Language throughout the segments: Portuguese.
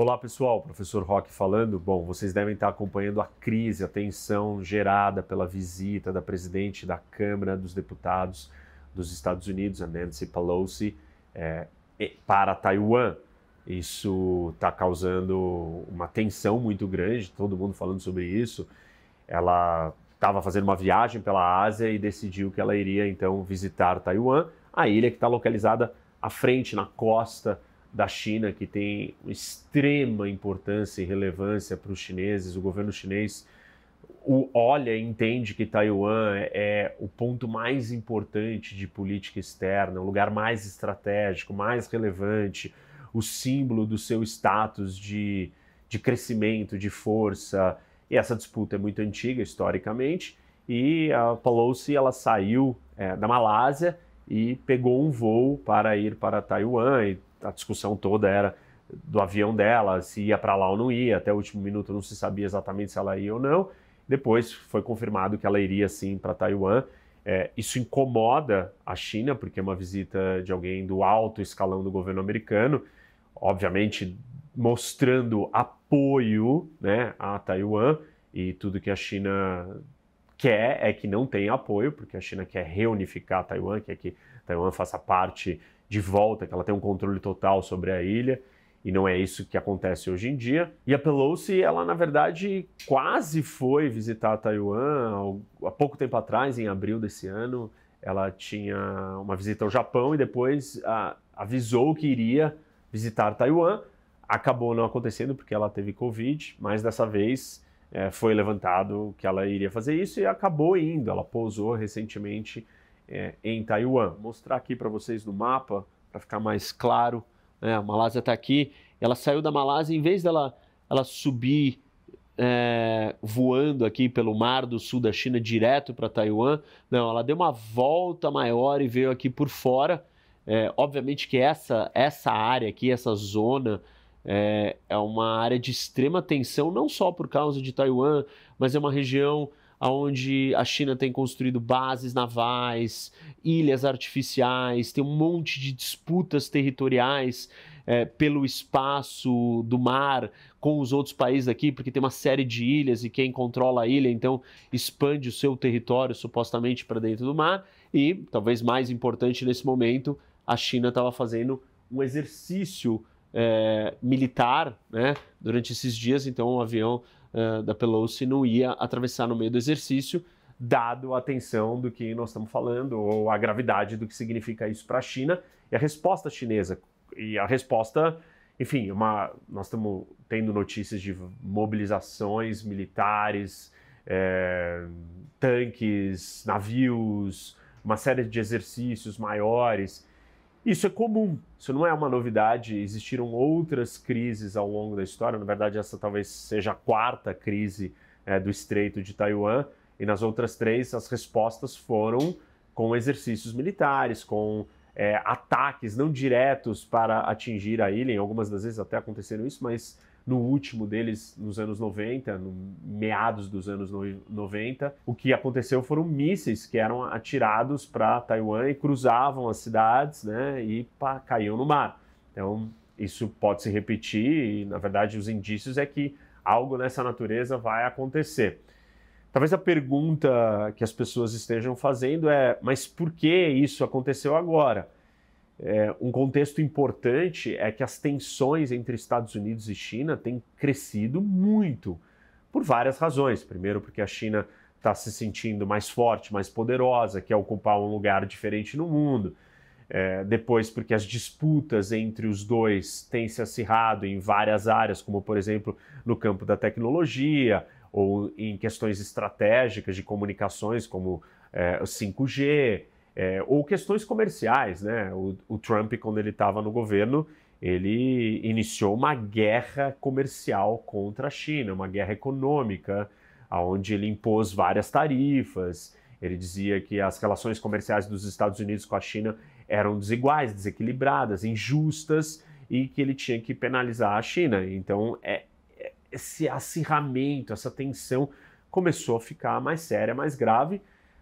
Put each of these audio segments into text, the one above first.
Olá pessoal, professor Roque falando. Bom, vocês devem estar acompanhando a crise, a tensão gerada pela visita da presidente da Câmara dos Deputados dos Estados Unidos, a Nancy Pelosi, é, para Taiwan. Isso está causando uma tensão muito grande, todo mundo falando sobre isso. Ela estava fazendo uma viagem pela Ásia e decidiu que ela iria então visitar Taiwan, a ilha que está localizada à frente, na costa da China, que tem extrema importância e relevância para os chineses. O governo chinês o, olha e entende que Taiwan é o ponto mais importante de política externa, o lugar mais estratégico, mais relevante, o símbolo do seu status de, de crescimento, de força. E essa disputa é muito antiga, historicamente, e a Pelosi ela saiu é, da Malásia e pegou um voo para ir para Taiwan e a discussão toda era do avião dela, se ia para lá ou não ia. Até o último minuto não se sabia exatamente se ela ia ou não. Depois foi confirmado que ela iria sim para Taiwan. É, isso incomoda a China, porque é uma visita de alguém do alto escalão do governo americano, obviamente mostrando apoio né, a Taiwan, e tudo que a China quer é que não tenha apoio, porque a China quer reunificar Taiwan, quer que Taiwan faça parte de volta, que ela tenha um controle total sobre a ilha, e não é isso que acontece hoje em dia. E a Pelosi, ela na verdade quase foi visitar Taiwan há pouco tempo atrás, em abril desse ano. Ela tinha uma visita ao Japão e depois a, avisou que iria visitar Taiwan. Acabou não acontecendo porque ela teve Covid, mas dessa vez é, foi levantado que ela iria fazer isso e acabou indo. Ela pousou recentemente é, em Taiwan. Vou mostrar aqui para vocês no mapa, para ficar mais claro. Né? A Malásia está aqui. Ela saiu da Malásia, em vez dela ela subir é, voando aqui pelo mar do sul da China direto para Taiwan, não, ela deu uma volta maior e veio aqui por fora. É, obviamente que essa, essa área aqui, essa zona, é, é uma área de extrema tensão, não só por causa de Taiwan, mas é uma região onde a China tem construído bases navais, ilhas artificiais, tem um monte de disputas territoriais é, pelo espaço do mar com os outros países aqui, porque tem uma série de ilhas e quem controla a ilha então expande o seu território supostamente para dentro do mar. E, talvez mais importante nesse momento, a China estava fazendo um exercício é, militar né, durante esses dias, então o avião da Pelosi não ia atravessar no meio do exercício, dado a tensão do que nós estamos falando, ou a gravidade do que significa isso para a China, e a resposta chinesa. E a resposta, enfim, uma, nós estamos tendo notícias de mobilizações militares, é, tanques, navios, uma série de exercícios maiores. Isso é comum, isso não é uma novidade. Existiram outras crises ao longo da história, na verdade, essa talvez seja a quarta crise é, do Estreito de Taiwan, e nas outras três as respostas foram com exercícios militares, com é, ataques não diretos para atingir a ilha, em algumas das vezes até aconteceram isso, mas no último deles, nos anos 90, no meados dos anos 90, o que aconteceu foram mísseis que eram atirados para Taiwan e cruzavam as cidades né, e pá, caíam no mar. Então, isso pode se repetir e, na verdade, os indícios é que algo nessa natureza vai acontecer. Talvez a pergunta que as pessoas estejam fazendo é: mas por que isso aconteceu agora? É, um contexto importante é que as tensões entre Estados Unidos e China têm crescido muito, por várias razões. Primeiro, porque a China está se sentindo mais forte, mais poderosa, quer ocupar um lugar diferente no mundo. É, depois, porque as disputas entre os dois têm se acirrado em várias áreas, como por exemplo no campo da tecnologia ou em questões estratégicas de comunicações, como é, o 5G, é, ou questões comerciais, né? O, o Trump, quando ele estava no governo, ele iniciou uma guerra comercial contra a China, uma guerra econômica, onde ele impôs várias tarifas. Ele dizia que as relações comerciais dos Estados Unidos com a China eram desiguais, desequilibradas, injustas e que ele tinha que penalizar a China. Então, é, é esse acirramento, essa tensão começou a ficar mais séria, mais grave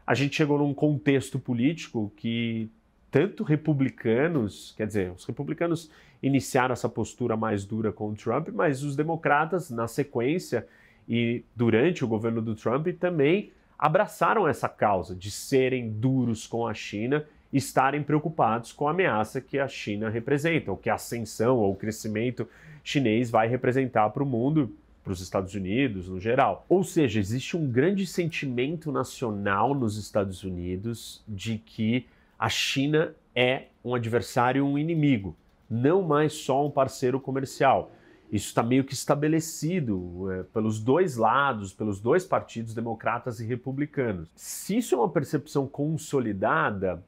a gente chegou num contexto político que tanto republicanos, quer dizer, os republicanos iniciaram essa postura mais dura com o Trump, mas os democratas, na sequência e durante o governo do Trump, também abraçaram essa causa de serem duros com a China e estarem preocupados com a ameaça que a China representa, ou que a ascensão ou o crescimento chinês vai representar para o mundo, para os Estados Unidos no geral. Ou seja, existe um grande sentimento nacional nos Estados Unidos de que a China é um adversário, um inimigo, não mais só um parceiro comercial. Isso está meio que estabelecido é, pelos dois lados, pelos dois partidos, democratas e republicanos. Se isso é uma percepção consolidada,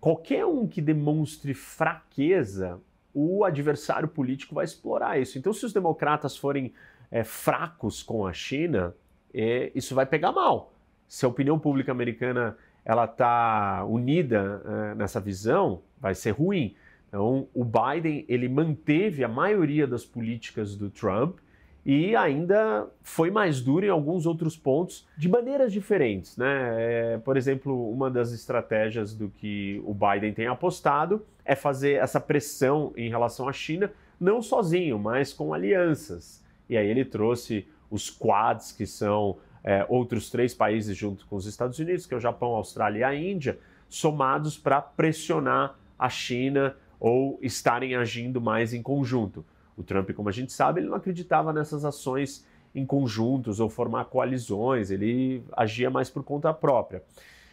qualquer um que demonstre fraqueza, o adversário político vai explorar isso. Então, se os democratas forem é, fracos com a China, é, isso vai pegar mal. Se a opinião pública americana ela está unida uh, nessa visão, vai ser ruim. Então, o Biden ele manteve a maioria das políticas do Trump e ainda foi mais duro em alguns outros pontos de maneiras diferentes, né? É, por exemplo, uma das estratégias do que o Biden tem apostado é fazer essa pressão em relação à China não sozinho, mas com alianças. E aí ele trouxe os Quads, que são é, outros três países junto com os Estados Unidos, que é o Japão, a Austrália e a Índia, somados para pressionar a China ou estarem agindo mais em conjunto. O Trump, como a gente sabe, ele não acreditava nessas ações em conjuntos ou formar coalizões, ele agia mais por conta própria.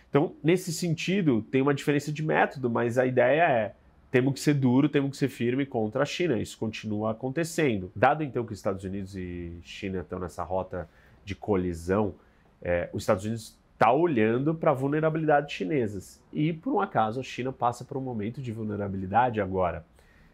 Então, nesse sentido, tem uma diferença de método, mas a ideia é temos que ser duro, temos que ser firme contra a China. Isso continua acontecendo. Dado então que Estados Unidos e China estão nessa rota de colisão, é, os Estados Unidos está olhando para a vulnerabilidade chinesas. E, por um acaso, a China passa por um momento de vulnerabilidade agora.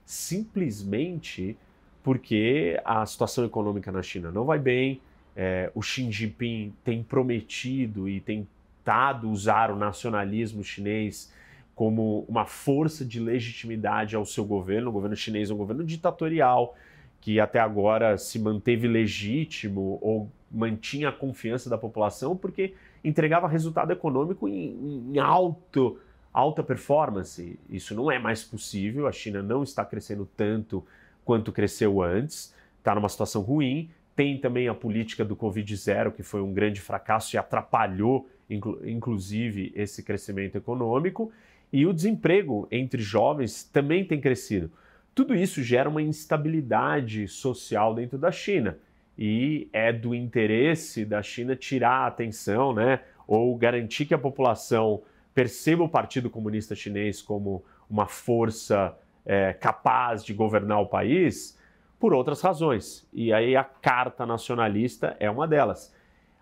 Simplesmente porque a situação econômica na China não vai bem, é, o Xi Jinping tem prometido e tentado usar o nacionalismo chinês como uma força de legitimidade ao seu governo. O governo chinês é um governo ditatorial que até agora se manteve legítimo ou mantinha a confiança da população porque entregava resultado econômico em, em alto, alta performance. Isso não é mais possível, a China não está crescendo tanto quanto cresceu antes, está numa situação ruim. Tem também a política do Covid-0, que foi um grande fracasso e atrapalhou, inclu inclusive, esse crescimento econômico. E o desemprego entre jovens também tem crescido. Tudo isso gera uma instabilidade social dentro da China e é do interesse da China tirar a atenção, né, ou garantir que a população perceba o Partido Comunista Chinês como uma força é, capaz de governar o país por outras razões. E aí a carta nacionalista é uma delas.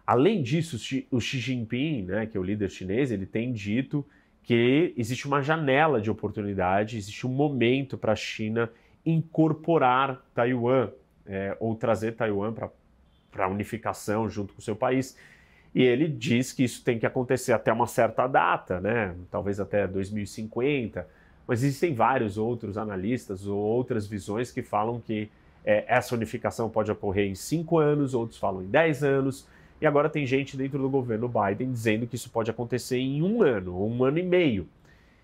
Além disso, o Xi Jinping, né, que é o líder chinês, ele tem dito que existe uma janela de oportunidade, existe um momento para a China incorporar Taiwan é, ou trazer Taiwan para a unificação junto com o seu país. E ele diz que isso tem que acontecer até uma certa data, né? talvez até 2050. Mas existem vários outros analistas ou outras visões que falam que é, essa unificação pode ocorrer em cinco anos, outros falam em dez anos. E agora tem gente dentro do governo Biden dizendo que isso pode acontecer em um ano um ano e meio.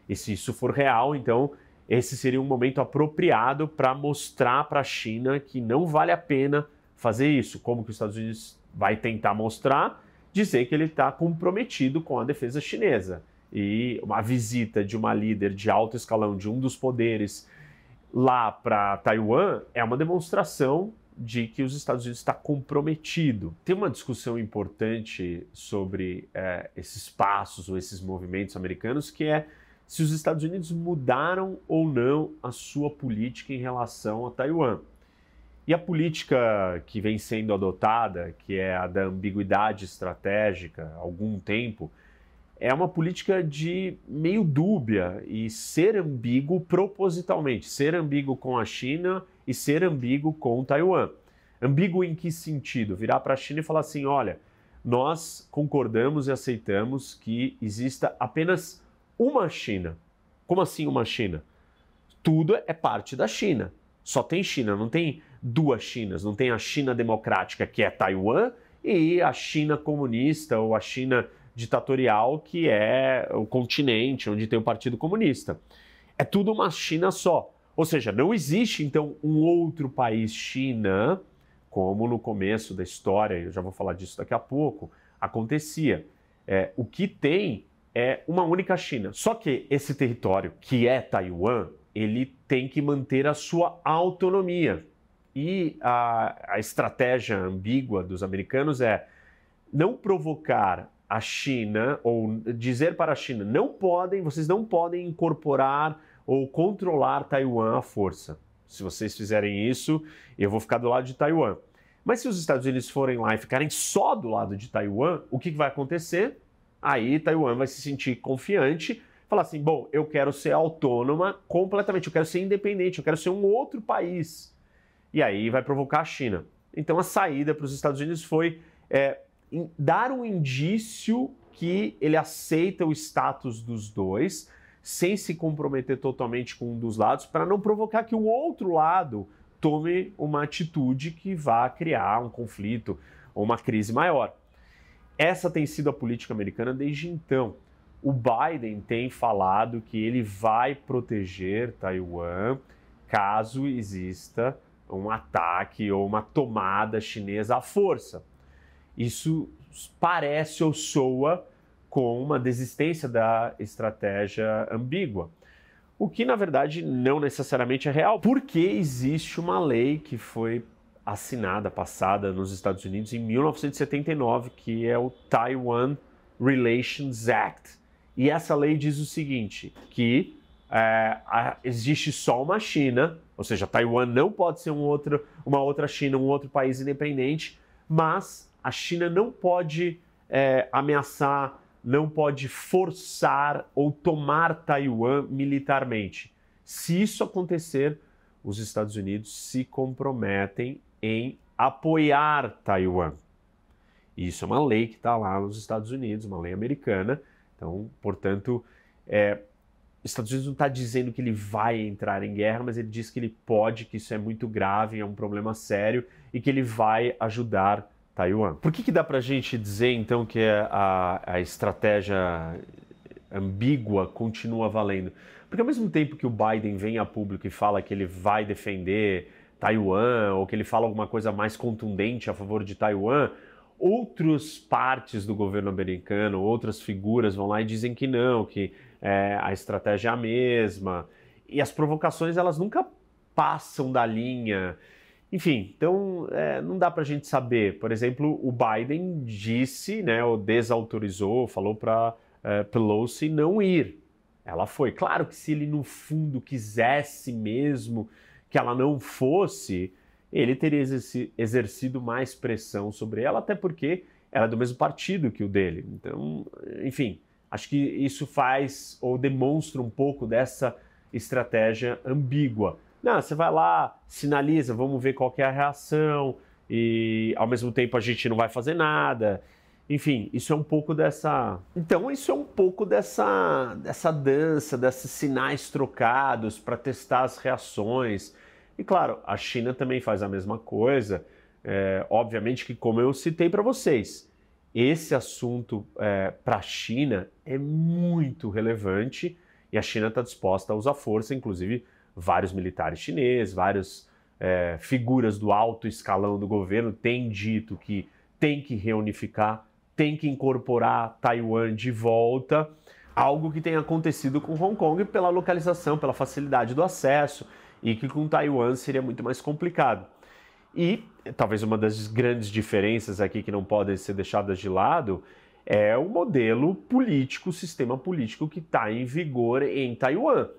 E se isso for real, então esse seria um momento apropriado para mostrar para a China que não vale a pena fazer isso. Como que os Estados Unidos vai tentar mostrar? Dizer que ele está comprometido com a defesa chinesa. E uma visita de uma líder de alto escalão de um dos poderes lá para Taiwan é uma demonstração de que os Estados Unidos está comprometido. Tem uma discussão importante sobre é, esses passos ou esses movimentos americanos que é se os Estados Unidos mudaram ou não a sua política em relação a Taiwan. E a política que vem sendo adotada, que é a da ambiguidade estratégica há algum tempo, é uma política de meio dúbia e ser ambíguo propositalmente, ser ambíguo com a China e ser ambíguo com Taiwan. Ambíguo em que sentido? Virar para a China e falar assim: olha, nós concordamos e aceitamos que exista apenas uma China. Como assim uma China? Tudo é parte da China. Só tem China, não tem duas Chinas. Não tem a China democrática, que é Taiwan, e a China comunista ou a China ditatorial que é o continente, onde tem o Partido Comunista. É tudo uma China só. Ou seja, não existe então um outro país China, como no começo da história, eu já vou falar disso daqui a pouco, acontecia. É, o que tem é uma única China. Só que esse território, que é Taiwan, ele tem que manter a sua autonomia. E a, a estratégia ambígua dos americanos é não provocar a China ou dizer para a China não podem, vocês não podem incorporar ou controlar Taiwan à força. Se vocês fizerem isso, eu vou ficar do lado de Taiwan. Mas se os Estados Unidos forem lá e ficarem só do lado de Taiwan, o que vai acontecer? Aí Taiwan vai se sentir confiante, falar assim: bom, eu quero ser autônoma completamente, eu quero ser independente, eu quero ser um outro país. E aí vai provocar a China. Então a saída para os Estados Unidos foi é, dar um indício que ele aceita o status dos dois, sem se comprometer totalmente com um dos lados, para não provocar que o outro lado tome uma atitude que vá criar um conflito ou uma crise maior. Essa tem sido a política americana desde então. O Biden tem falado que ele vai proteger Taiwan caso exista um ataque ou uma tomada chinesa à força. Isso parece ou soa com uma desistência da estratégia ambígua. O que, na verdade, não necessariamente é real, porque existe uma lei que foi assinada, passada nos Estados Unidos em 1979, que é o Taiwan Relations Act. E essa lei diz o seguinte: que é, existe só uma China, ou seja, Taiwan não pode ser um outro, uma outra China, um outro país independente, mas a China não pode é, ameaçar não pode forçar ou tomar Taiwan militarmente. Se isso acontecer, os Estados Unidos se comprometem em apoiar Taiwan. Isso é uma lei que está lá nos Estados Unidos, uma lei americana. Então, portanto, é, os Estados Unidos não está dizendo que ele vai entrar em guerra, mas ele diz que ele pode, que isso é muito grave, é um problema sério e que ele vai ajudar Taiwan. Por que, que dá para a gente dizer então que a, a estratégia ambígua continua valendo? Porque ao mesmo tempo que o Biden vem a público e fala que ele vai defender Taiwan ou que ele fala alguma coisa mais contundente a favor de Taiwan, outras partes do governo americano, outras figuras vão lá e dizem que não, que é, a estratégia é a mesma. E as provocações elas nunca passam da linha. Enfim, então é, não dá para a gente saber. Por exemplo, o Biden disse, né, ou desautorizou, falou para é, Pelosi não ir. Ela foi. Claro que se ele no fundo quisesse mesmo que ela não fosse, ele teria exercido mais pressão sobre ela, até porque ela é do mesmo partido que o dele. Então, enfim, acho que isso faz ou demonstra um pouco dessa estratégia ambígua. Não, você vai lá, sinaliza, vamos ver qual é a reação, e ao mesmo tempo a gente não vai fazer nada. Enfim, isso é um pouco dessa. Então, isso é um pouco dessa, dessa dança, desses sinais trocados para testar as reações. E claro, a China também faz a mesma coisa. É, obviamente que, como eu citei para vocês, esse assunto é, para a China é muito relevante e a China está disposta a usar força, inclusive vários militares chineses, várias é, figuras do alto escalão do governo têm dito que tem que reunificar, tem que incorporar Taiwan de volta, algo que tem acontecido com Hong Kong pela localização, pela facilidade do acesso e que com Taiwan seria muito mais complicado. E talvez uma das grandes diferenças aqui que não podem ser deixadas de lado é o modelo político, o sistema político que está em vigor em Taiwan.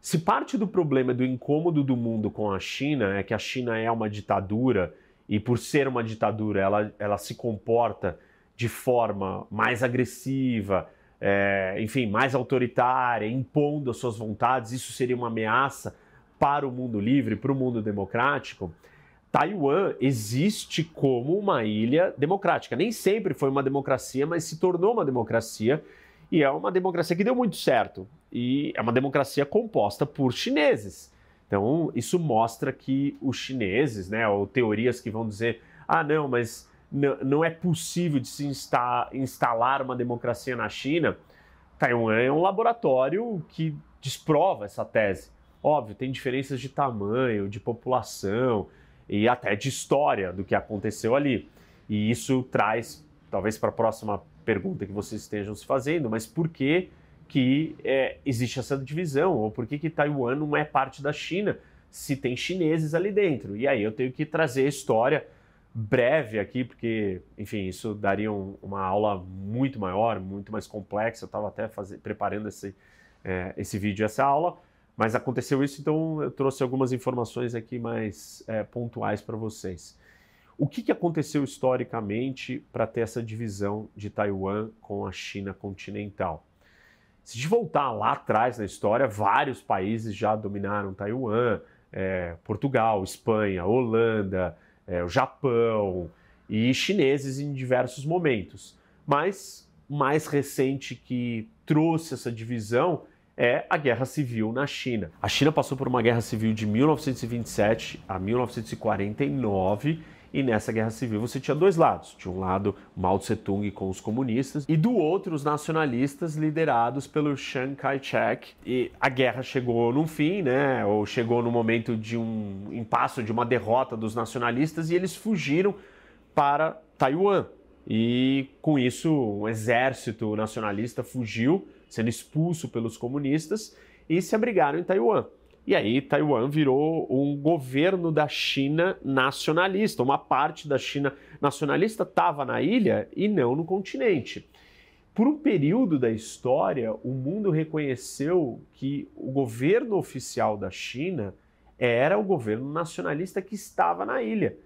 Se parte do problema do incômodo do mundo com a China é que a China é uma ditadura e, por ser uma ditadura, ela, ela se comporta de forma mais agressiva, é, enfim, mais autoritária, impondo as suas vontades, isso seria uma ameaça para o mundo livre, para o mundo democrático. Taiwan existe como uma ilha democrática. Nem sempre foi uma democracia, mas se tornou uma democracia e é uma democracia que deu muito certo. E é uma democracia composta por chineses. Então, isso mostra que os chineses, né, ou teorias que vão dizer, ah, não, mas não é possível de se insta instalar uma democracia na China, Taiwan é um laboratório que desprova essa tese. Óbvio, tem diferenças de tamanho, de população e até de história do que aconteceu ali. E isso traz, talvez para a próxima pergunta que vocês estejam se fazendo, mas por que, que é, existe essa divisão? Ou por que, que Taiwan não é parte da China se tem chineses ali dentro? E aí eu tenho que trazer a história breve aqui, porque, enfim, isso daria um, uma aula muito maior, muito mais complexa. Eu estava até fazer, preparando esse, é, esse vídeo, essa aula, mas aconteceu isso, então eu trouxe algumas informações aqui mais é, pontuais para vocês. O que, que aconteceu historicamente para ter essa divisão de Taiwan com a China continental? Se a gente voltar lá atrás na história, vários países já dominaram Taiwan, é, Portugal, Espanha, Holanda, é, o Japão e chineses em diversos momentos. Mas mais recente que trouxe essa divisão é a Guerra Civil na China. A China passou por uma guerra civil de 1927 a 1949 e nessa guerra civil você tinha dois lados. De um lado, Mao Tse-tung com os comunistas, e do outro, os nacionalistas liderados pelo Chiang Kai-shek. E a guerra chegou num fim, né? Ou chegou no momento de um impasse, de uma derrota dos nacionalistas, e eles fugiram para Taiwan. E com isso, o exército nacionalista fugiu, sendo expulso pelos comunistas, e se abrigaram em Taiwan. E aí Taiwan virou um governo da China nacionalista. Uma parte da China nacionalista estava na ilha e não no continente. Por um período da história, o mundo reconheceu que o governo oficial da China era o governo nacionalista que estava na ilha.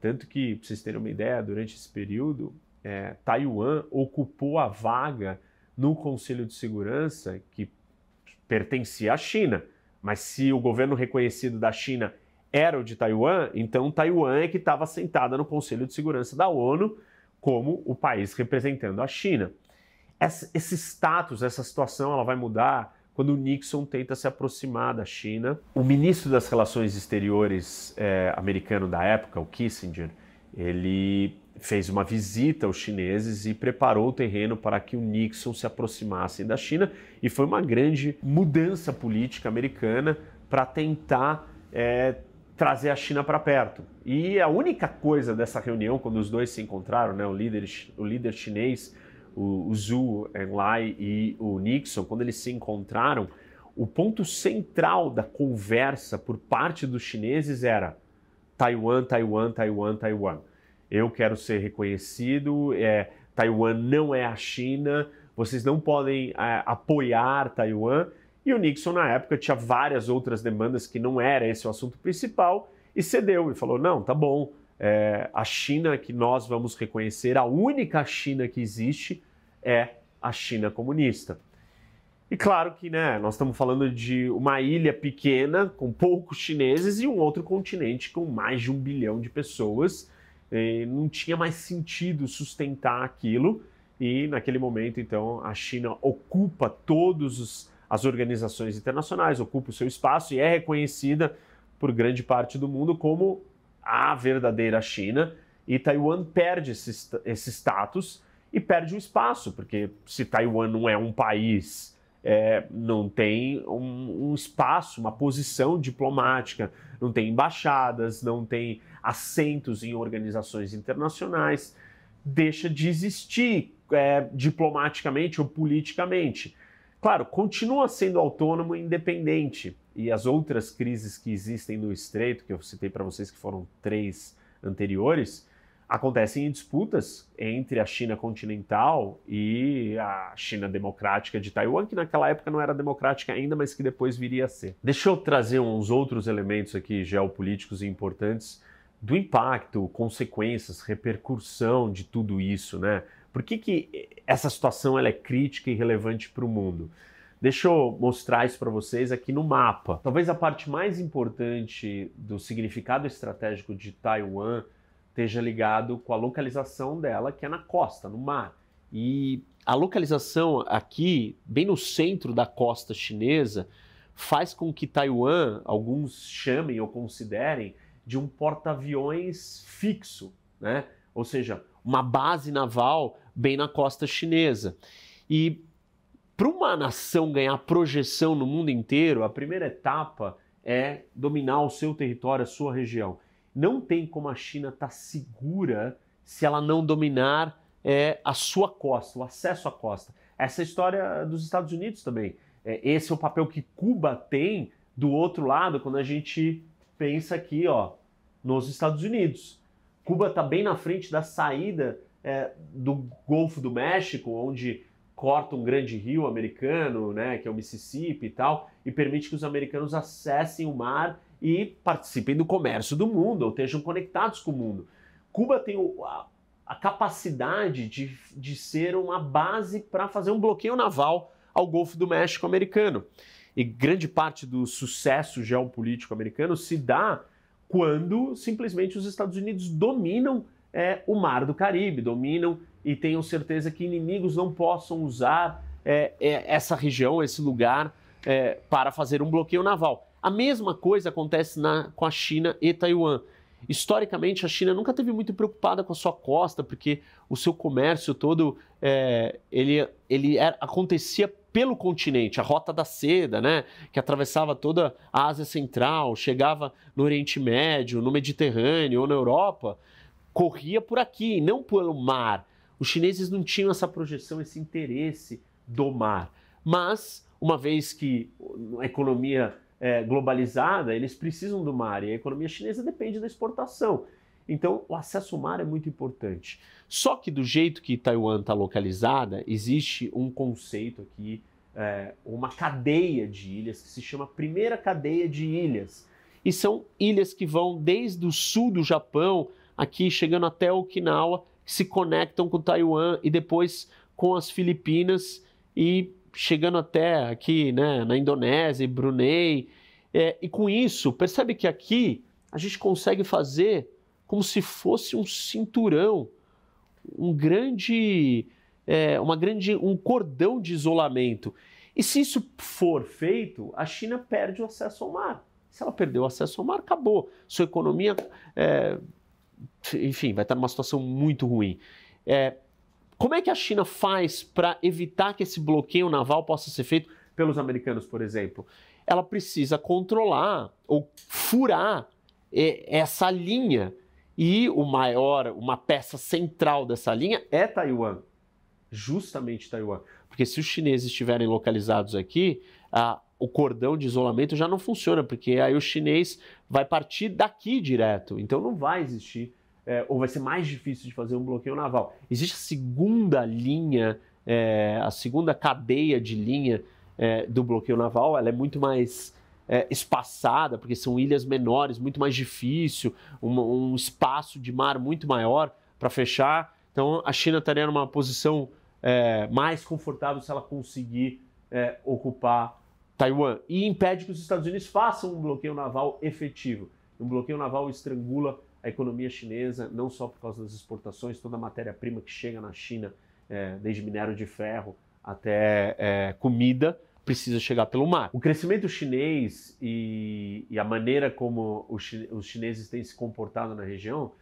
Tanto que, para vocês terem uma ideia, durante esse período, é, Taiwan ocupou a vaga no Conselho de Segurança que pertencia à China. Mas se o governo reconhecido da China era o de Taiwan, então Taiwan é que estava sentada no Conselho de Segurança da ONU como o país representando a China. Esse status, essa situação, ela vai mudar quando o Nixon tenta se aproximar da China. O ministro das Relações Exteriores é, americano da época, o Kissinger, ele fez uma visita aos chineses e preparou o terreno para que o Nixon se aproximasse da China e foi uma grande mudança política americana para tentar é, trazer a China para perto. E a única coisa dessa reunião, quando os dois se encontraram, né, o, líder, o líder chinês, o, o Zhu Enlai e o Nixon, quando eles se encontraram, o ponto central da conversa por parte dos chineses era Taiwan, Taiwan, Taiwan, Taiwan eu quero ser reconhecido, é, Taiwan não é a China, vocês não podem é, apoiar Taiwan. E o Nixon, na época, tinha várias outras demandas que não era esse o assunto principal e cedeu e falou: não, tá bom, é, a China que nós vamos reconhecer, a única China que existe é a China comunista. E claro que né, nós estamos falando de uma ilha pequena, com poucos chineses, e um outro continente com mais de um bilhão de pessoas não tinha mais sentido sustentar aquilo. E naquele momento então a China ocupa todas as organizações internacionais, ocupa o seu espaço e é reconhecida por grande parte do mundo como a verdadeira China. E Taiwan perde esse, esse status e perde o espaço, porque se Taiwan não é um país, é, não tem um, um espaço, uma posição diplomática, não tem embaixadas, não tem assentos em organizações internacionais, deixa de existir é, diplomaticamente ou politicamente. Claro, continua sendo autônomo e independente. E as outras crises que existem no Estreito, que eu citei para vocês que foram três anteriores, acontecem em disputas entre a China continental e a China democrática de Taiwan, que naquela época não era democrática ainda, mas que depois viria a ser. Deixa eu trazer uns outros elementos aqui geopolíticos importantes do impacto, consequências, repercussão de tudo isso, né? Por que, que essa situação ela é crítica e relevante para o mundo? Deixa eu mostrar isso para vocês aqui no mapa. Talvez a parte mais importante do significado estratégico de Taiwan esteja ligado com a localização dela, que é na costa, no mar. E a localização aqui, bem no centro da costa chinesa, faz com que Taiwan, alguns chamem ou considerem, de um porta-aviões fixo, né? ou seja, uma base naval bem na costa chinesa. E para uma nação ganhar projeção no mundo inteiro, a primeira etapa é dominar o seu território, a sua região. Não tem como a China estar tá segura se ela não dominar é, a sua costa, o acesso à costa. Essa é história dos Estados Unidos também. É, esse é o papel que Cuba tem do outro lado quando a gente pensa aqui ó, nos Estados Unidos. Cuba está bem na frente da saída é, do Golfo do México, onde corta um grande rio americano, né, que é o Mississippi e tal, e permite que os americanos acessem o mar e participem do comércio do mundo, ou estejam conectados com o mundo. Cuba tem o, a, a, capacidade de, de ser uma base para fazer um bloqueio naval ao Golfo do México americano. E grande parte do sucesso geopolítico americano se dá quando simplesmente os Estados Unidos dominam é, o Mar do Caribe, dominam e tenham certeza que inimigos não possam usar é, é, essa região, esse lugar, é, para fazer um bloqueio naval. A mesma coisa acontece na, com a China e Taiwan. Historicamente, a China nunca teve muito preocupada com a sua costa, porque o seu comércio todo é, ele, ele era, acontecia pelo continente, a Rota da Seda, né, que atravessava toda a Ásia Central, chegava no Oriente Médio, no Mediterrâneo ou na Europa, corria por aqui, não pelo mar. Os chineses não tinham essa projeção, esse interesse do mar. Mas, uma vez que a economia é globalizada, eles precisam do mar e a economia chinesa depende da exportação. Então, o acesso ao mar é muito importante. Só que, do jeito que Taiwan está localizada, existe um conceito aqui, é, uma cadeia de ilhas que se chama Primeira Cadeia de Ilhas. E são ilhas que vão desde o sul do Japão, aqui chegando até Okinawa, que se conectam com Taiwan e depois com as Filipinas e chegando até aqui né, na Indonésia e Brunei. É, e com isso, percebe que aqui a gente consegue fazer como se fosse um cinturão, um grande, é, uma grande, um cordão de isolamento. E se isso for feito, a China perde o acesso ao mar. Se ela perder o acesso ao mar, acabou. Sua economia, é, enfim, vai estar numa situação muito ruim. É, como é que a China faz para evitar que esse bloqueio naval possa ser feito pelos americanos, por exemplo? Ela precisa controlar ou furar é, essa linha e o maior, uma peça central dessa linha é Taiwan. Justamente Taiwan. Porque se os chineses estiverem localizados aqui, a, o cordão de isolamento já não funciona, porque aí o chinês vai partir daqui direto. Então não vai existir, é, ou vai ser mais difícil de fazer um bloqueio naval. Existe a segunda linha, é, a segunda cadeia de linha é, do bloqueio naval, ela é muito mais é, espaçada, porque são ilhas menores, muito mais difícil, um, um espaço de mar muito maior para fechar. Então a China estaria numa posição é, mais confortável se ela conseguir é, ocupar Taiwan e impede que os Estados Unidos façam um bloqueio naval efetivo. Um bloqueio naval estrangula a economia chinesa, não só por causa das exportações, toda a matéria-prima que chega na China, é, desde minério de ferro até é, comida, precisa chegar pelo mar. O crescimento chinês e, e a maneira como os, chineses têm se comportado na região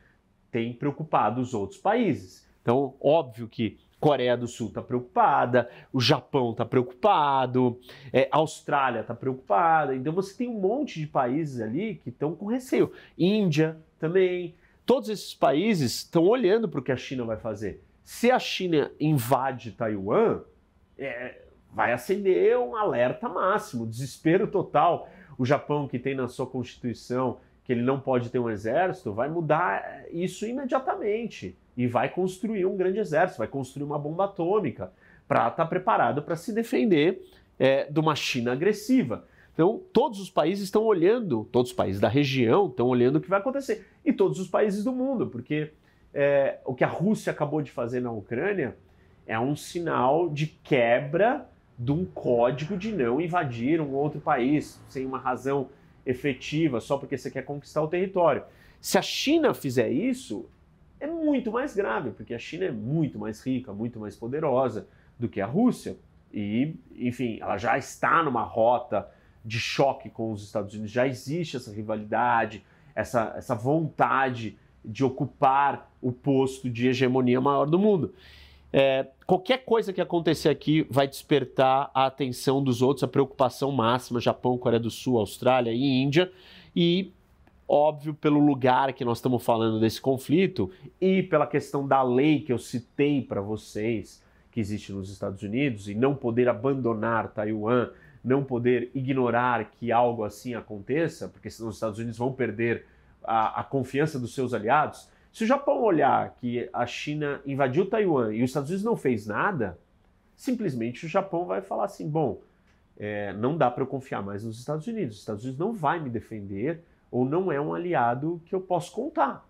tem preocupado os outros países. Então, óbvio que Coreia do Sul está preocupada, o Japão está preocupado, é, a Austrália está preocupada. Então você tem um monte de países ali que estão com receio. Índia também. Todos esses países estão olhando para o que a China vai fazer. Se a China invade Taiwan, é, vai acender um alerta máximo, desespero total. O Japão, que tem na sua constituição que ele não pode ter um exército, vai mudar isso imediatamente e vai construir um grande exército, vai construir uma bomba atômica para estar tá preparado para se defender é, de uma China agressiva. Então, todos os países estão olhando, todos os países da região estão olhando o que vai acontecer, e todos os países do mundo, porque é, o que a Rússia acabou de fazer na Ucrânia é um sinal de quebra de um código de não invadir um outro país sem uma razão efetiva, só porque você quer conquistar o território. Se a China fizer isso, é muito mais grave, porque a China é muito mais rica, muito mais poderosa do que a Rússia. E, enfim, ela já está numa rota de choque com os Estados Unidos, já existe essa rivalidade, essa, essa vontade de ocupar o posto de hegemonia maior do mundo. É, qualquer coisa que acontecer aqui vai despertar a atenção dos outros, a preocupação máxima, Japão, Coreia do Sul, Austrália e Índia, e óbvio pelo lugar que nós estamos falando desse conflito e pela questão da lei que eu citei para vocês, que existe nos Estados Unidos, e não poder abandonar Taiwan, não poder ignorar que algo assim aconteça, porque senão os Estados Unidos vão perder a, a confiança dos seus aliados. Se o Japão olhar que a China invadiu Taiwan e os Estados Unidos não fez nada, simplesmente o Japão vai falar assim: bom, é, não dá para eu confiar mais nos Estados Unidos. Os Estados Unidos não vai me defender ou não é um aliado que eu posso contar.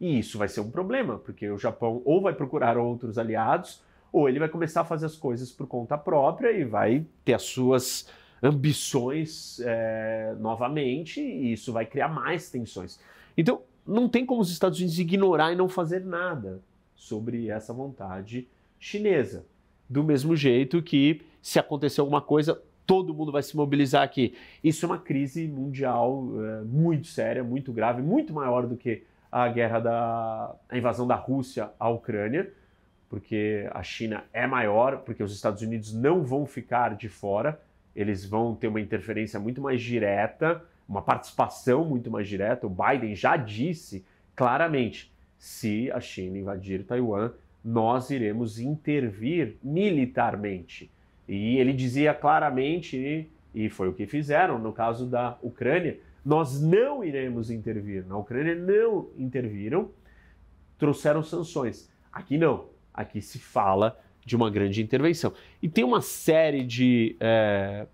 E isso vai ser um problema, porque o Japão ou vai procurar outros aliados, ou ele vai começar a fazer as coisas por conta própria e vai ter as suas ambições é, novamente, e isso vai criar mais tensões. Então, não tem como os Estados Unidos ignorar e não fazer nada sobre essa vontade chinesa. Do mesmo jeito que, se acontecer alguma coisa, todo mundo vai se mobilizar aqui. Isso é uma crise mundial é, muito séria, muito grave, muito maior do que a guerra da a invasão da Rússia à Ucrânia, porque a China é maior, porque os Estados Unidos não vão ficar de fora, eles vão ter uma interferência muito mais direta, uma participação muito mais direta. O Biden já disse claramente: se a China invadir Taiwan, nós iremos intervir militarmente. E ele dizia claramente, e foi o que fizeram no caso da Ucrânia, nós não iremos intervir. Na Ucrânia não interviram, trouxeram sanções. Aqui não. Aqui se fala de uma grande intervenção. E tem uma série de é,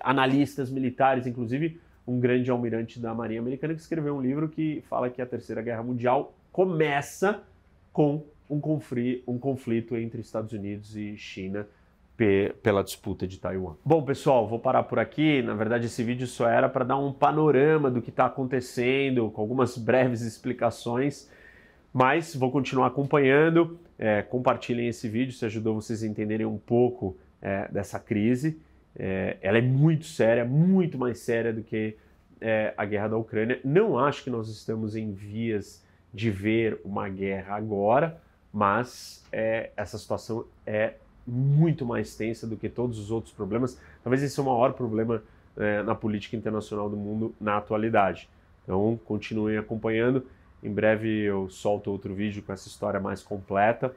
analistas militares, inclusive um grande almirante da Marinha Americana, que escreveu um livro que fala que a Terceira Guerra Mundial começa com um, conflito, um conflito entre Estados Unidos e China pela disputa de Taiwan. Bom, pessoal, vou parar por aqui. Na verdade, esse vídeo só era para dar um panorama do que está acontecendo, com algumas breves explicações, mas vou continuar acompanhando. É, compartilhem esse vídeo se ajudou vocês a entenderem um pouco é, dessa crise. É, ela é muito séria, muito mais séria do que é, a guerra da Ucrânia. Não acho que nós estamos em vias de ver uma guerra agora, mas é, essa situação é muito mais tensa do que todos os outros problemas. Talvez esse é o maior problema é, na política internacional do mundo na atualidade. Então, continuem acompanhando. Em breve eu solto outro vídeo com essa história mais completa.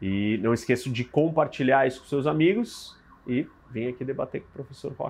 E não esqueça de compartilhar isso com seus amigos e venha aqui debater com o professor Rock.